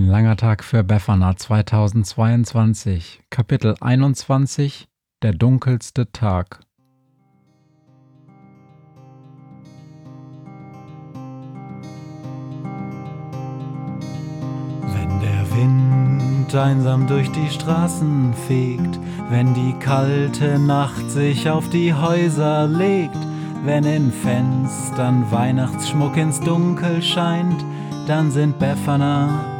Ein langer Tag für Befana 2022, Kapitel 21 Der dunkelste Tag. Wenn der Wind einsam durch die Straßen fegt, wenn die kalte Nacht sich auf die Häuser legt, wenn in Fenstern Weihnachtsschmuck ins Dunkel scheint, dann sind Befana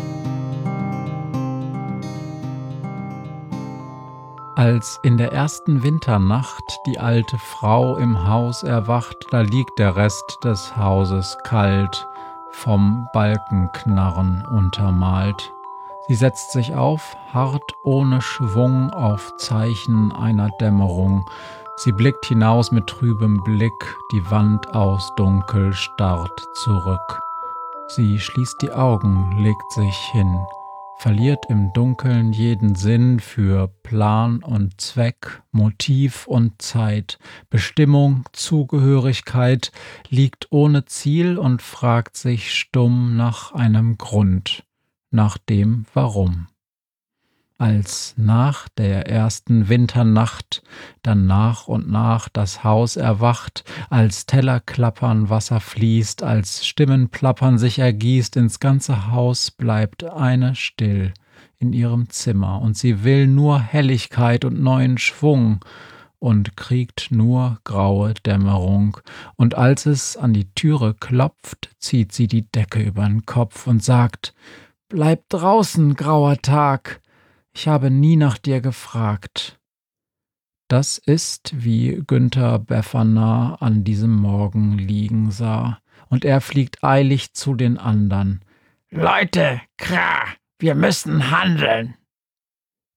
Als in der ersten Winternacht die alte Frau im Haus erwacht, da liegt der Rest des Hauses kalt, vom Balkenknarren untermalt. Sie setzt sich auf, hart ohne Schwung auf Zeichen einer Dämmerung. Sie blickt hinaus mit trübem Blick, die Wand aus Dunkel starrt zurück. Sie schließt die Augen, legt sich hin verliert im Dunkeln jeden Sinn für Plan und Zweck, Motiv und Zeit, Bestimmung, Zugehörigkeit, liegt ohne Ziel und fragt sich stumm nach einem Grund, nach dem Warum als nach der ersten Winternacht dann nach und nach das Haus erwacht, als Teller klappern, Wasser fließt, als Stimmen plappern sich ergießt, ins ganze Haus bleibt eine still in ihrem Zimmer, und sie will nur Helligkeit und neuen Schwung und kriegt nur graue Dämmerung, und als es an die Türe klopft, zieht sie die Decke übern Kopf und sagt Bleib draußen, grauer Tag, ich habe nie nach dir gefragt. Das ist, wie Günther Befana an diesem Morgen liegen sah, und er fliegt eilig zu den andern. Leute, kra, wir müssen handeln.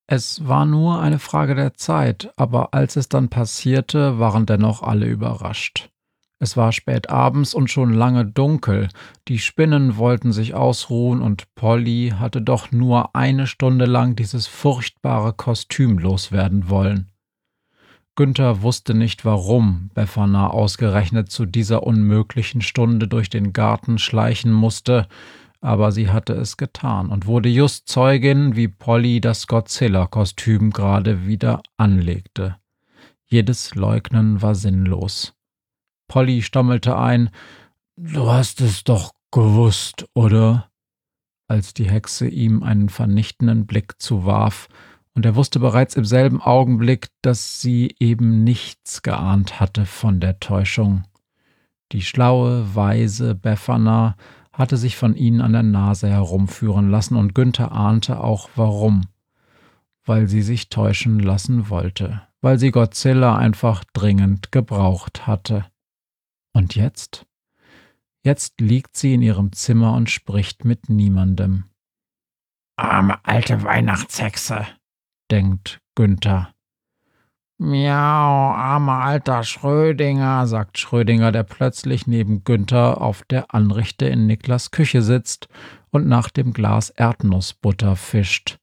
Es war nur eine Frage der Zeit, aber als es dann passierte, waren dennoch alle überrascht. Es war spät abends und schon lange dunkel. Die Spinnen wollten sich ausruhen und Polly hatte doch nur eine Stunde lang dieses furchtbare Kostüm loswerden wollen. Günther wusste nicht warum Befana ausgerechnet zu dieser unmöglichen Stunde durch den Garten schleichen musste, aber sie hatte es getan und wurde just Zeugin, wie Polly das Godzilla-Kostüm gerade wieder anlegte. Jedes Leugnen war sinnlos. Polly stammelte ein Du hast es doch gewusst, oder? als die Hexe ihm einen vernichtenden Blick zuwarf, und er wusste bereits im selben Augenblick, dass sie eben nichts geahnt hatte von der Täuschung. Die schlaue, weise Befana hatte sich von ihnen an der Nase herumführen lassen, und Günther ahnte auch warum. Weil sie sich täuschen lassen wollte, weil sie Godzilla einfach dringend gebraucht hatte. Und jetzt? Jetzt liegt sie in ihrem Zimmer und spricht mit niemandem. Arme alte Weihnachtshexe, denkt Günther. Miau, armer alter Schrödinger, sagt Schrödinger, der plötzlich neben Günther auf der Anrichte in Niklas Küche sitzt und nach dem Glas Erdnussbutter fischt.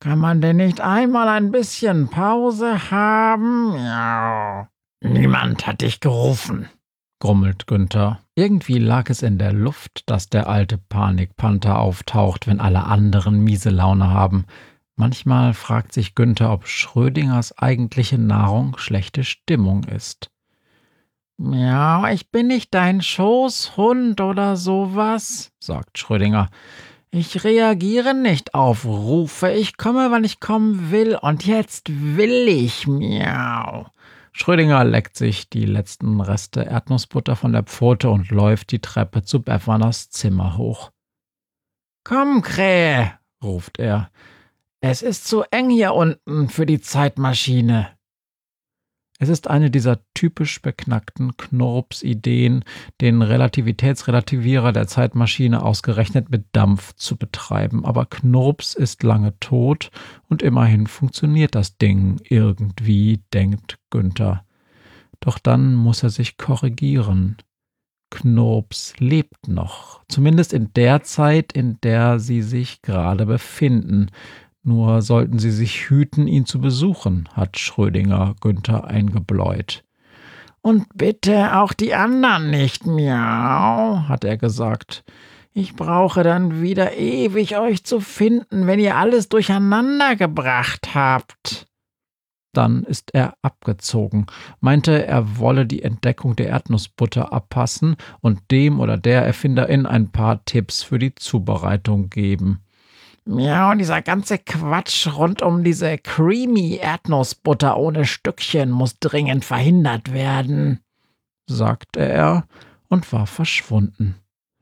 Kann man denn nicht einmal ein bisschen Pause haben? Miau. Niemand hat dich gerufen, grummelt Günther. Irgendwie lag es in der Luft, dass der alte Panikpanther auftaucht, wenn alle anderen miese Laune haben. Manchmal fragt sich Günther, ob Schrödingers eigentliche Nahrung schlechte Stimmung ist. Ja, ich bin nicht dein Schoßhund oder sowas, sagt Schrödinger. Ich reagiere nicht auf Rufe. Ich komme, wann ich kommen will. Und jetzt will ich. Miau. Schrödinger leckt sich die letzten Reste Erdnussbutter von der Pfote und läuft die Treppe zu Beffaners Zimmer hoch. Komm, Krähe, ruft er. Es ist zu eng hier unten für die Zeitmaschine. Es ist eine dieser typisch beknackten Knurps-Ideen, den Relativitätsrelativierer der Zeitmaschine ausgerechnet mit Dampf zu betreiben. Aber Knurps ist lange tot und immerhin funktioniert das Ding irgendwie, denkt Günther. Doch dann muss er sich korrigieren. Knurps lebt noch, zumindest in der Zeit, in der sie sich gerade befinden. Nur sollten sie sich hüten, ihn zu besuchen, hat Schrödinger Günther eingebläut. Und bitte auch die anderen nicht, miau, hat er gesagt. Ich brauche dann wieder ewig euch zu finden, wenn ihr alles durcheinander gebracht habt. Dann ist er abgezogen, meinte, er wolle die Entdeckung der Erdnussbutter abpassen und dem oder der Erfinderin ein paar Tipps für die Zubereitung geben. Ja, und dieser ganze Quatsch rund um diese creamy Erdnussbutter ohne Stückchen muss dringend verhindert werden, sagte er und war verschwunden.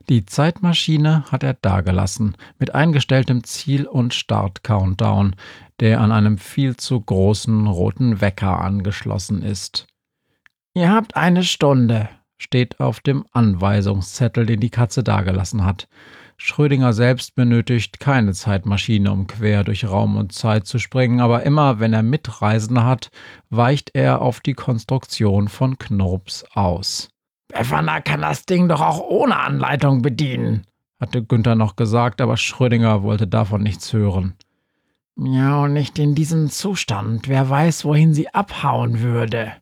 Die Zeitmaschine hat er dagelassen, mit eingestelltem Ziel- und Start-Countdown, der an einem viel zu großen roten Wecker angeschlossen ist. Ihr habt eine Stunde, steht auf dem Anweisungszettel, den die Katze dagelassen hat. Schrödinger selbst benötigt keine Zeitmaschine, um quer durch Raum und Zeit zu springen, aber immer wenn er Mitreisende hat, weicht er auf die Konstruktion von Knurps aus. Befana kann das Ding doch auch ohne Anleitung bedienen, hatte Günther noch gesagt, aber Schrödinger wollte davon nichts hören. Ja, und nicht in diesem Zustand. Wer weiß, wohin sie abhauen würde.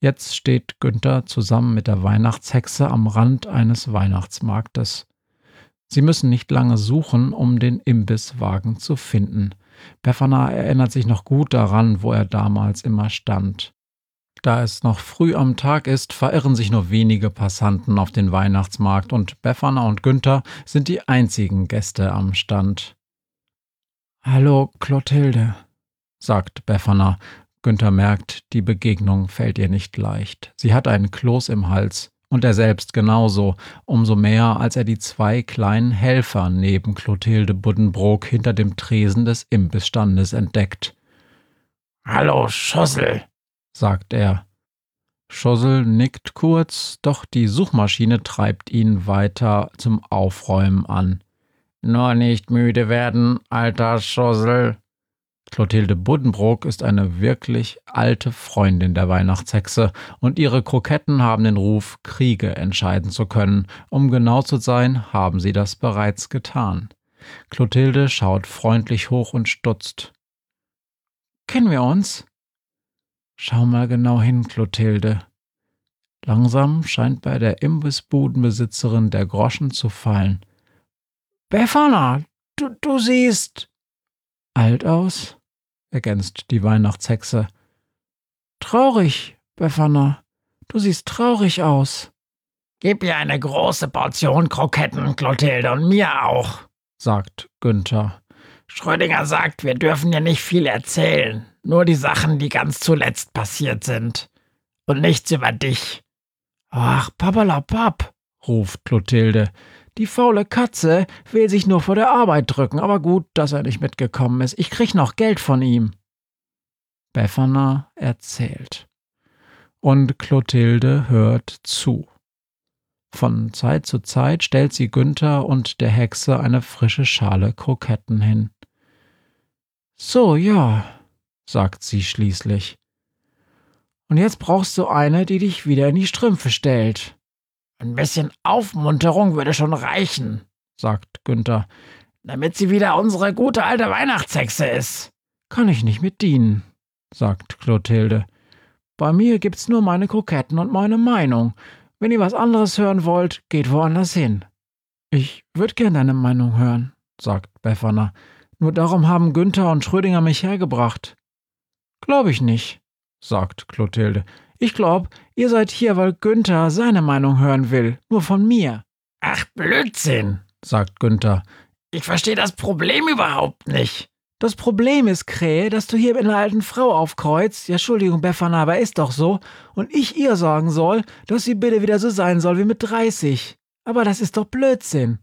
Jetzt steht Günther zusammen mit der Weihnachtshexe am Rand eines Weihnachtsmarktes. Sie müssen nicht lange suchen, um den Imbisswagen zu finden. Befana erinnert sich noch gut daran, wo er damals immer stand. Da es noch früh am Tag ist, verirren sich nur wenige Passanten auf den Weihnachtsmarkt und Befana und Günther sind die einzigen Gäste am Stand. Hallo, Clotilde, sagt Befana. Günther merkt, die Begegnung fällt ihr nicht leicht. Sie hat einen Kloß im Hals. Und er selbst genauso, umso mehr, als er die zwei kleinen Helfer neben Clotilde Buddenbrook hinter dem Tresen des Imbissstandes entdeckt. Hallo, Schossel, sagt er. Schossel nickt kurz, doch die Suchmaschine treibt ihn weiter zum Aufräumen an. Nur nicht müde werden, alter Schossel, Clotilde Buddenbrook ist eine wirklich alte Freundin der Weihnachtshexe und ihre Kroketten haben den Ruf, Kriege entscheiden zu können. Um genau zu sein, haben sie das bereits getan. Clotilde schaut freundlich hoch und stutzt. Kennen wir uns? Schau mal genau hin, Clotilde. Langsam scheint bei der Imbissbudenbesitzerin der Groschen zu fallen. Befana, du, du siehst alt aus? Ergänzt die Weihnachtshexe. Traurig, Befana. Du siehst traurig aus. Gib ihr eine große Portion Kroketten, Clotilde, und mir auch, sagt Günther. Schrödinger sagt, wir dürfen dir nicht viel erzählen, nur die Sachen, die ganz zuletzt passiert sind. Und nichts über dich. Ach, papalapap, ruft Clotilde. Die faule Katze will sich nur vor der Arbeit drücken, aber gut, dass er nicht mitgekommen ist. Ich krieg noch Geld von ihm. Befana erzählt. Und Clotilde hört zu. Von Zeit zu Zeit stellt sie Günther und der Hexe eine frische Schale Kroketten hin. So, ja, sagt sie schließlich. Und jetzt brauchst du eine, die dich wieder in die Strümpfe stellt. Ein bisschen Aufmunterung würde schon reichen, sagt Günther, damit sie wieder unsere gute alte Weihnachtshexe ist. Kann ich nicht mit dienen, sagt Clotilde. Bei mir gibt's nur meine Kroketten und meine Meinung. Wenn ihr was anderes hören wollt, geht woanders hin. Ich würde gern deine Meinung hören, sagt Befana. Nur darum haben Günther und Schrödinger mich hergebracht. Glaub ich nicht, sagt Clotilde. Ich glaub, ihr seid hier, weil Günther seine Meinung hören will, nur von mir. Ach, Blödsinn, sagt Günther. Ich verstehe das Problem überhaupt nicht. Das Problem ist, Krähe, dass du hier mit einer alten Frau aufkreuzt, ja, Entschuldigung, Befana, aber ist doch so, und ich ihr sagen soll, dass sie bitte wieder so sein soll wie mit 30. Aber das ist doch Blödsinn.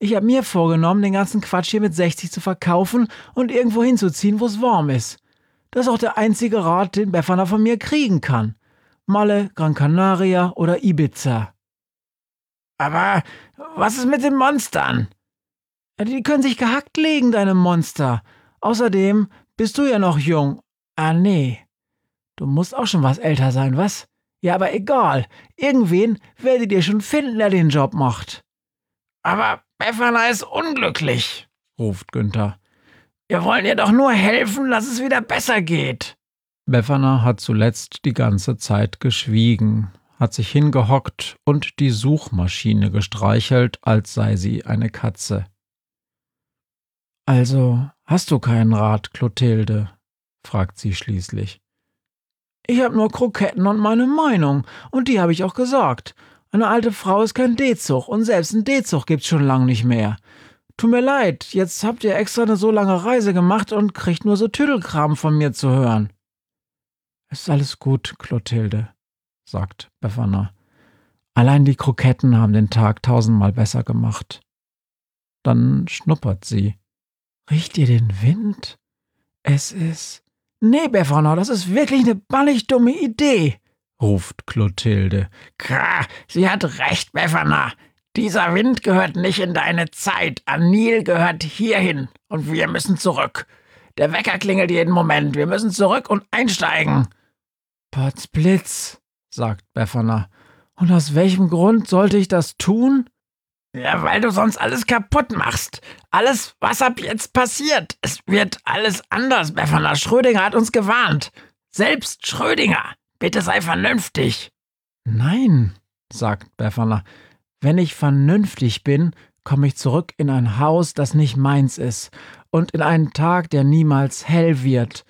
Ich hab mir vorgenommen, den ganzen Quatsch hier mit 60 zu verkaufen und irgendwo hinzuziehen, wo es warm ist. Das ist auch der einzige Rat, den Befana von mir kriegen kann. Malle, Gran Canaria oder Ibiza. Aber was ist mit den Monstern? Die können sich gehackt legen, deine Monster. Außerdem bist du ja noch jung. Ah, nee. Du musst auch schon was älter sein, was? Ja, aber egal. Irgendwen werdet ihr schon finden, der den Job macht. Aber Befana ist unglücklich, ruft Günther. Wir wollen ihr doch nur helfen, dass es wieder besser geht. Befana hat zuletzt die ganze Zeit geschwiegen, hat sich hingehockt und die Suchmaschine gestreichelt, als sei sie eine Katze. Also hast du keinen Rat, Clotilde? fragt sie schließlich. Ich hab nur Kroketten und meine Meinung, und die habe ich auch gesagt. Eine alte Frau ist kein D-Zug, und selbst ein D-Zug gibt's schon lang nicht mehr. Tut mir leid, jetzt habt ihr extra eine so lange Reise gemacht und kriegt nur so Tüdelkram von mir zu hören. Es ist alles gut, Clotilde, sagt Befana. Allein die Kroketten haben den Tag tausendmal besser gemacht. Dann schnuppert sie. Riecht ihr den Wind? Es ist. Nee, Befana, das ist wirklich eine ballig dumme Idee, ruft Clotilde. Krah, sie hat recht, Befana. Dieser Wind gehört nicht in deine Zeit. Anil gehört hierhin und wir müssen zurück. Der Wecker klingelt jeden Moment. Wir müssen zurück und einsteigen. Potzblitz, sagt Befana. Und aus welchem Grund sollte ich das tun? Ja, weil du sonst alles kaputt machst. Alles, was ab jetzt passiert. Es wird alles anders. Befana Schrödinger hat uns gewarnt. Selbst Schrödinger. Bitte sei vernünftig. Nein, sagt Befana. Wenn ich vernünftig bin, komme ich zurück in ein Haus, das nicht meins ist, und in einen Tag, der niemals hell wird.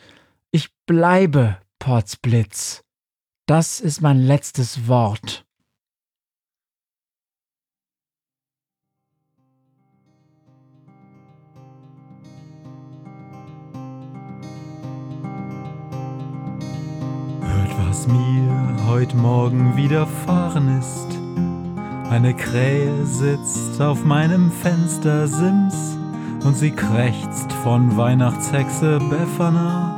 Ich bleibe, Potzblitz. Das ist mein letztes Wort. was mir heut Morgen widerfahren ist. Eine Krähe sitzt auf meinem Fenstersims und sie krächzt von Weihnachtshexe Befana,